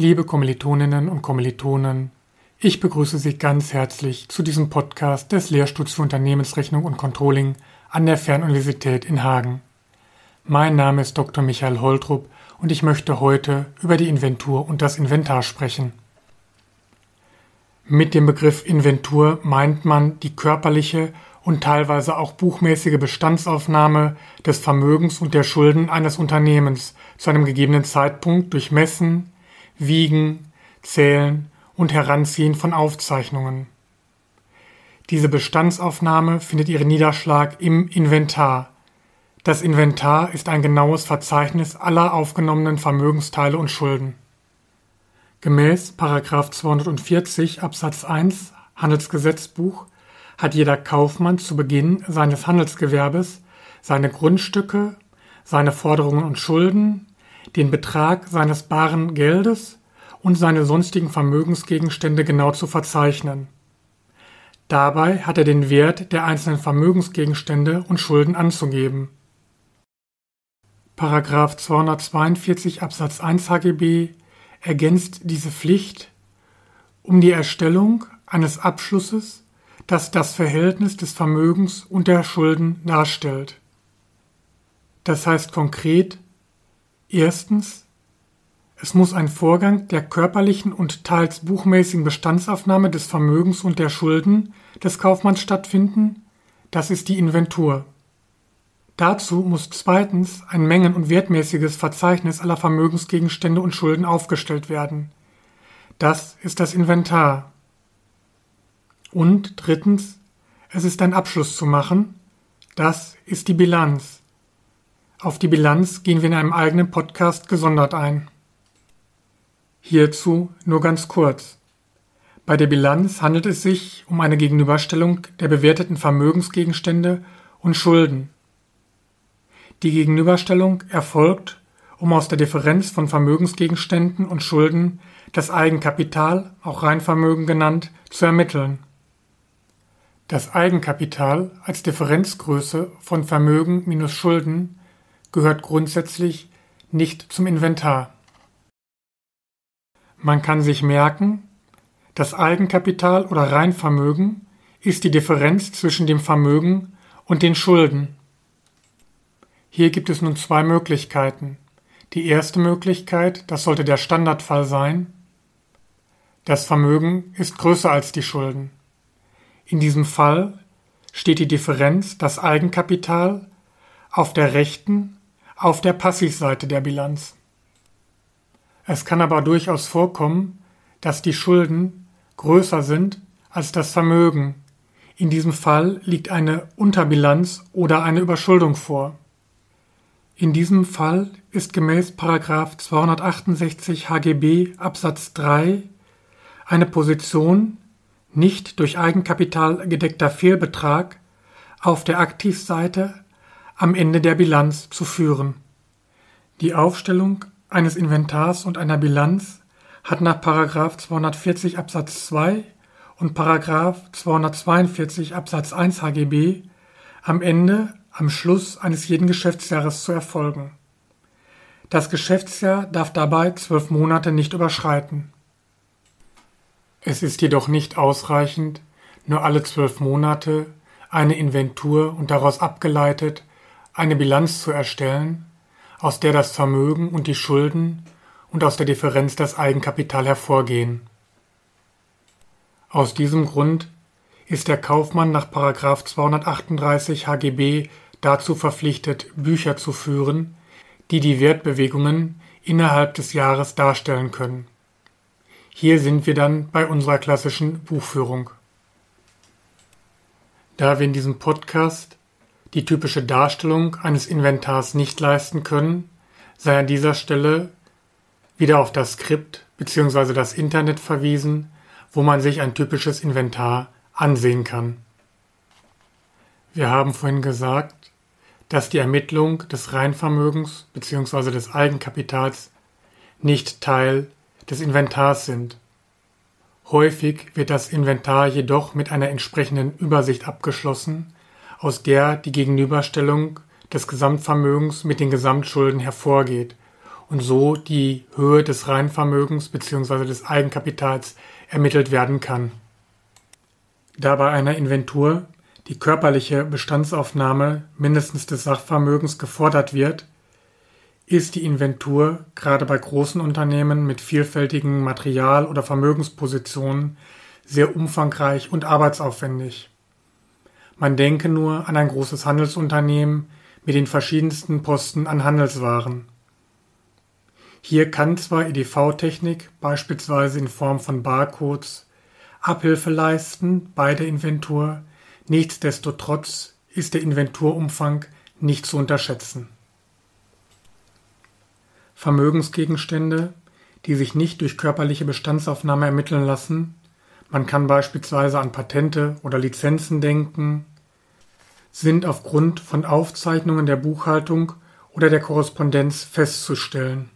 Liebe Kommilitoninnen und Kommilitonen, ich begrüße Sie ganz herzlich zu diesem Podcast des Lehrstuhls für Unternehmensrechnung und Controlling an der Fernuniversität in Hagen. Mein Name ist Dr. Michael Holtrup und ich möchte heute über die Inventur und das Inventar sprechen. Mit dem Begriff Inventur meint man die körperliche und teilweise auch buchmäßige Bestandsaufnahme des Vermögens und der Schulden eines Unternehmens zu einem gegebenen Zeitpunkt durch Messen, Wiegen, Zählen und Heranziehen von Aufzeichnungen. Diese Bestandsaufnahme findet ihren Niederschlag im Inventar. Das Inventar ist ein genaues Verzeichnis aller aufgenommenen Vermögensteile und Schulden. Gemäß 240 Absatz 1 Handelsgesetzbuch hat jeder Kaufmann zu Beginn seines Handelsgewerbes seine Grundstücke, seine Forderungen und Schulden, den Betrag seines baren Geldes und seine sonstigen Vermögensgegenstände genau zu verzeichnen. Dabei hat er den Wert der einzelnen Vermögensgegenstände und Schulden anzugeben. Paragraph 242 Absatz 1 HGB ergänzt diese Pflicht um die Erstellung eines Abschlusses das das Verhältnis des Vermögens und der Schulden darstellt. Das heißt konkret, erstens, es muss ein Vorgang der körperlichen und teils buchmäßigen Bestandsaufnahme des Vermögens und der Schulden des Kaufmanns stattfinden, das ist die Inventur. Dazu muss zweitens ein mengen- und wertmäßiges Verzeichnis aller Vermögensgegenstände und Schulden aufgestellt werden. Das ist das Inventar. Und drittens, es ist ein Abschluss zu machen. Das ist die Bilanz. Auf die Bilanz gehen wir in einem eigenen Podcast gesondert ein. Hierzu nur ganz kurz. Bei der Bilanz handelt es sich um eine Gegenüberstellung der bewerteten Vermögensgegenstände und Schulden. Die Gegenüberstellung erfolgt, um aus der Differenz von Vermögensgegenständen und Schulden das Eigenkapital, auch Reinvermögen genannt, zu ermitteln. Das Eigenkapital als Differenzgröße von Vermögen minus Schulden gehört grundsätzlich nicht zum Inventar. Man kann sich merken, das Eigenkapital oder Reinvermögen ist die Differenz zwischen dem Vermögen und den Schulden. Hier gibt es nun zwei Möglichkeiten. Die erste Möglichkeit, das sollte der Standardfall sein, das Vermögen ist größer als die Schulden. In diesem Fall steht die Differenz, das Eigenkapital, auf der rechten, auf der Passivseite der Bilanz. Es kann aber durchaus vorkommen, dass die Schulden größer sind als das Vermögen. In diesem Fall liegt eine Unterbilanz oder eine Überschuldung vor. In diesem Fall ist gemäß 268 HGB Absatz 3 eine Position nicht durch Eigenkapital gedeckter Fehlbetrag auf der Aktivseite am Ende der Bilanz zu führen. Die Aufstellung eines Inventars und einer Bilanz hat nach 240 Absatz 2 und 242 Absatz 1 HGB am Ende, am Schluss eines jeden Geschäftsjahres zu erfolgen. Das Geschäftsjahr darf dabei zwölf Monate nicht überschreiten. Es ist jedoch nicht ausreichend, nur alle zwölf Monate eine Inventur und daraus abgeleitet eine Bilanz zu erstellen, aus der das Vermögen und die Schulden und aus der Differenz das Eigenkapital hervorgehen. Aus diesem Grund ist der Kaufmann nach 238 HGB dazu verpflichtet, Bücher zu führen, die die Wertbewegungen innerhalb des Jahres darstellen können. Hier sind wir dann bei unserer klassischen Buchführung. Da wir in diesem Podcast die typische Darstellung eines Inventars nicht leisten können, sei an dieser Stelle wieder auf das Skript bzw. das Internet verwiesen, wo man sich ein typisches Inventar ansehen kann. Wir haben vorhin gesagt, dass die Ermittlung des Reinvermögens bzw. des Eigenkapitals nicht Teil des Inventars sind. Häufig wird das Inventar jedoch mit einer entsprechenden Übersicht abgeschlossen, aus der die Gegenüberstellung des Gesamtvermögens mit den Gesamtschulden hervorgeht und so die Höhe des Reinvermögens bzw. des Eigenkapitals ermittelt werden kann. Da bei einer Inventur die körperliche Bestandsaufnahme mindestens des Sachvermögens gefordert wird, ist die Inventur gerade bei großen Unternehmen mit vielfältigen Material- oder Vermögenspositionen sehr umfangreich und arbeitsaufwendig. Man denke nur an ein großes Handelsunternehmen mit den verschiedensten Posten an Handelswaren. Hier kann zwar EDV-Technik beispielsweise in Form von Barcodes Abhilfe leisten bei der Inventur, nichtsdestotrotz ist der Inventurumfang nicht zu unterschätzen. Vermögensgegenstände, die sich nicht durch körperliche Bestandsaufnahme ermitteln lassen, man kann beispielsweise an Patente oder Lizenzen denken, sind aufgrund von Aufzeichnungen der Buchhaltung oder der Korrespondenz festzustellen.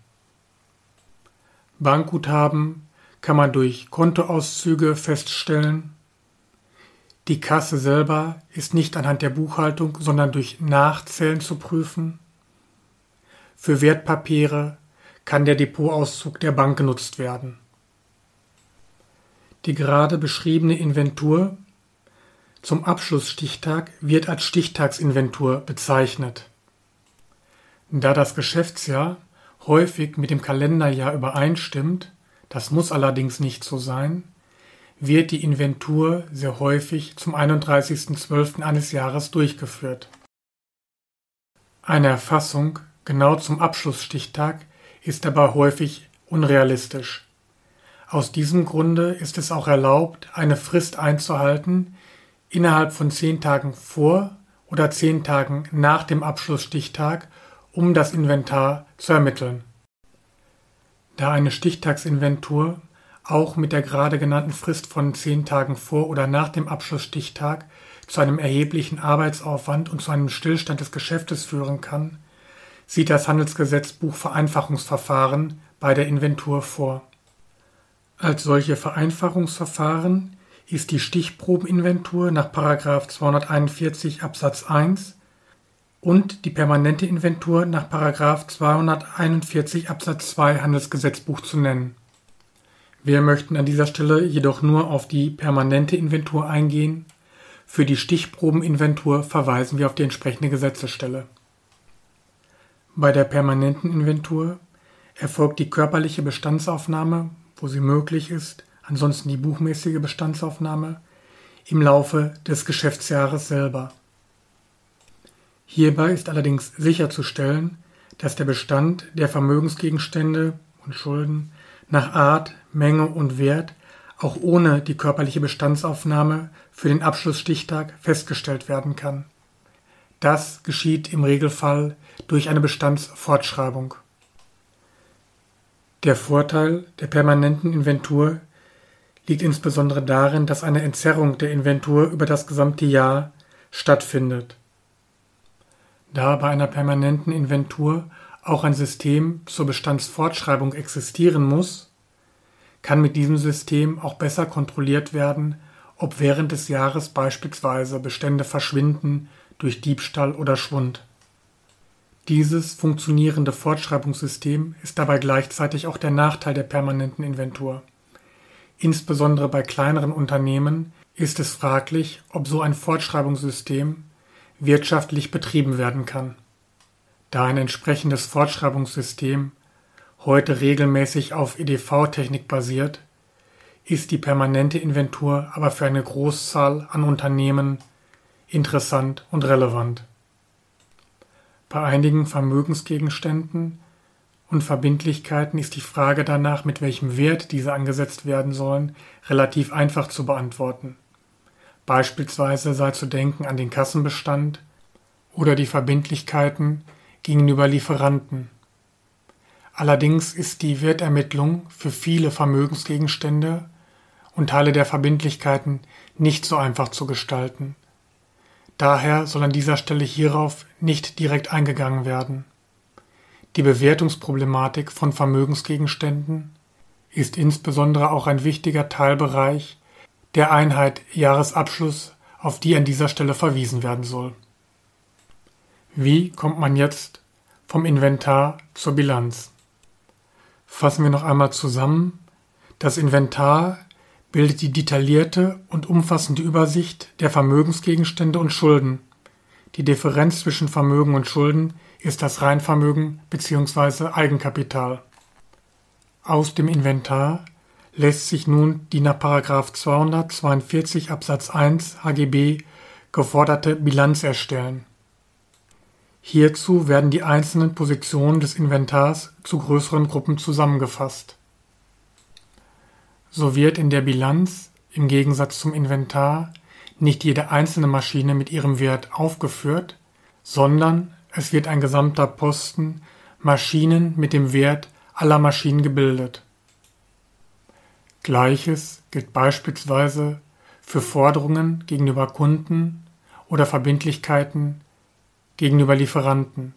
Bankguthaben kann man durch Kontoauszüge feststellen. Die Kasse selber ist nicht anhand der Buchhaltung, sondern durch Nachzählen zu prüfen. Für Wertpapiere kann der Depotauszug der Bank genutzt werden. Die gerade beschriebene Inventur zum Abschlussstichtag wird als Stichtagsinventur bezeichnet. Da das Geschäftsjahr häufig mit dem Kalenderjahr übereinstimmt, das muss allerdings nicht so sein, wird die Inventur sehr häufig zum 31.12. eines Jahres durchgeführt. Eine Erfassung genau zum Abschlussstichtag ist dabei häufig unrealistisch. Aus diesem Grunde ist es auch erlaubt, eine Frist einzuhalten, innerhalb von zehn Tagen vor oder zehn Tagen nach dem Abschlussstichtag um das Inventar zu ermitteln. Da eine Stichtagsinventur auch mit der gerade genannten Frist von zehn Tagen vor oder nach dem Abschlussstichtag zu einem erheblichen Arbeitsaufwand und zu einem Stillstand des Geschäftes führen kann, sieht das Handelsgesetzbuch Vereinfachungsverfahren bei der Inventur vor. Als solche Vereinfachungsverfahren ist die Stichprobeninventur nach 241 Absatz 1 und die permanente Inventur nach 241 Absatz 2 Handelsgesetzbuch zu nennen. Wir möchten an dieser Stelle jedoch nur auf die permanente Inventur eingehen. Für die Stichprobeninventur verweisen wir auf die entsprechende Gesetzesstelle. Bei der permanenten Inventur erfolgt die körperliche Bestandsaufnahme, wo sie möglich ist, ansonsten die buchmäßige Bestandsaufnahme, im Laufe des Geschäftsjahres selber. Hierbei ist allerdings sicherzustellen, dass der Bestand der Vermögensgegenstände und Schulden nach Art, Menge und Wert auch ohne die körperliche Bestandsaufnahme für den Abschlussstichtag festgestellt werden kann. Das geschieht im Regelfall durch eine Bestandsfortschreibung. Der Vorteil der permanenten Inventur liegt insbesondere darin, dass eine Entzerrung der Inventur über das gesamte Jahr stattfindet. Da bei einer permanenten Inventur auch ein System zur Bestandsfortschreibung existieren muss, kann mit diesem System auch besser kontrolliert werden, ob während des Jahres beispielsweise Bestände verschwinden durch Diebstahl oder Schwund. Dieses funktionierende Fortschreibungssystem ist dabei gleichzeitig auch der Nachteil der permanenten Inventur. Insbesondere bei kleineren Unternehmen ist es fraglich, ob so ein Fortschreibungssystem wirtschaftlich betrieben werden kann. Da ein entsprechendes Fortschreibungssystem heute regelmäßig auf EDV-Technik basiert, ist die permanente Inventur aber für eine Großzahl an Unternehmen interessant und relevant. Bei einigen Vermögensgegenständen und Verbindlichkeiten ist die Frage danach, mit welchem Wert diese angesetzt werden sollen, relativ einfach zu beantworten. Beispielsweise sei zu denken an den Kassenbestand oder die Verbindlichkeiten gegenüber Lieferanten. Allerdings ist die Wertermittlung für viele Vermögensgegenstände und Teile der Verbindlichkeiten nicht so einfach zu gestalten. Daher soll an dieser Stelle hierauf nicht direkt eingegangen werden. Die Bewertungsproblematik von Vermögensgegenständen ist insbesondere auch ein wichtiger Teilbereich der Einheit Jahresabschluss, auf die an dieser Stelle verwiesen werden soll. Wie kommt man jetzt vom Inventar zur Bilanz? Fassen wir noch einmal zusammen. Das Inventar bildet die detaillierte und umfassende Übersicht der Vermögensgegenstände und Schulden. Die Differenz zwischen Vermögen und Schulden ist das Reinvermögen bzw. Eigenkapital. Aus dem Inventar lässt sich nun die nach 242 Absatz 1 HGB geforderte Bilanz erstellen. Hierzu werden die einzelnen Positionen des Inventars zu größeren Gruppen zusammengefasst. So wird in der Bilanz im Gegensatz zum Inventar nicht jede einzelne Maschine mit ihrem Wert aufgeführt, sondern es wird ein gesamter Posten Maschinen mit dem Wert aller Maschinen gebildet. Gleiches gilt beispielsweise für Forderungen gegenüber Kunden oder Verbindlichkeiten gegenüber Lieferanten.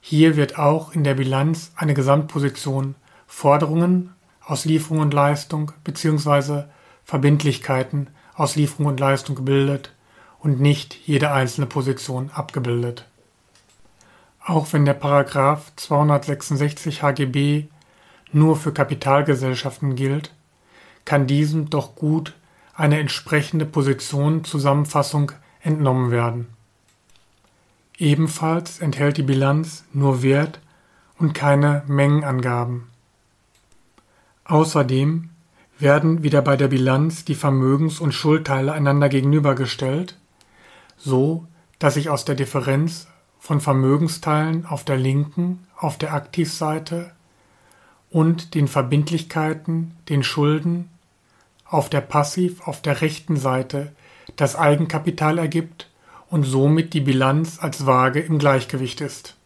Hier wird auch in der Bilanz eine Gesamtposition Forderungen aus Lieferung und Leistung bzw. Verbindlichkeiten aus Lieferung und Leistung gebildet und nicht jede einzelne Position abgebildet. Auch wenn der Paragraph 266 HGB nur für Kapitalgesellschaften gilt, kann diesem doch gut eine entsprechende Positionenzusammenfassung entnommen werden. Ebenfalls enthält die Bilanz nur Wert und keine Mengenangaben. Außerdem werden wieder bei der Bilanz die Vermögens- und Schuldteile einander gegenübergestellt, so dass sich aus der Differenz von Vermögensteilen auf der linken, auf der Aktivseite und den Verbindlichkeiten, den Schulden auf der Passiv, auf der rechten Seite das Eigenkapital ergibt und somit die Bilanz als Waage im Gleichgewicht ist.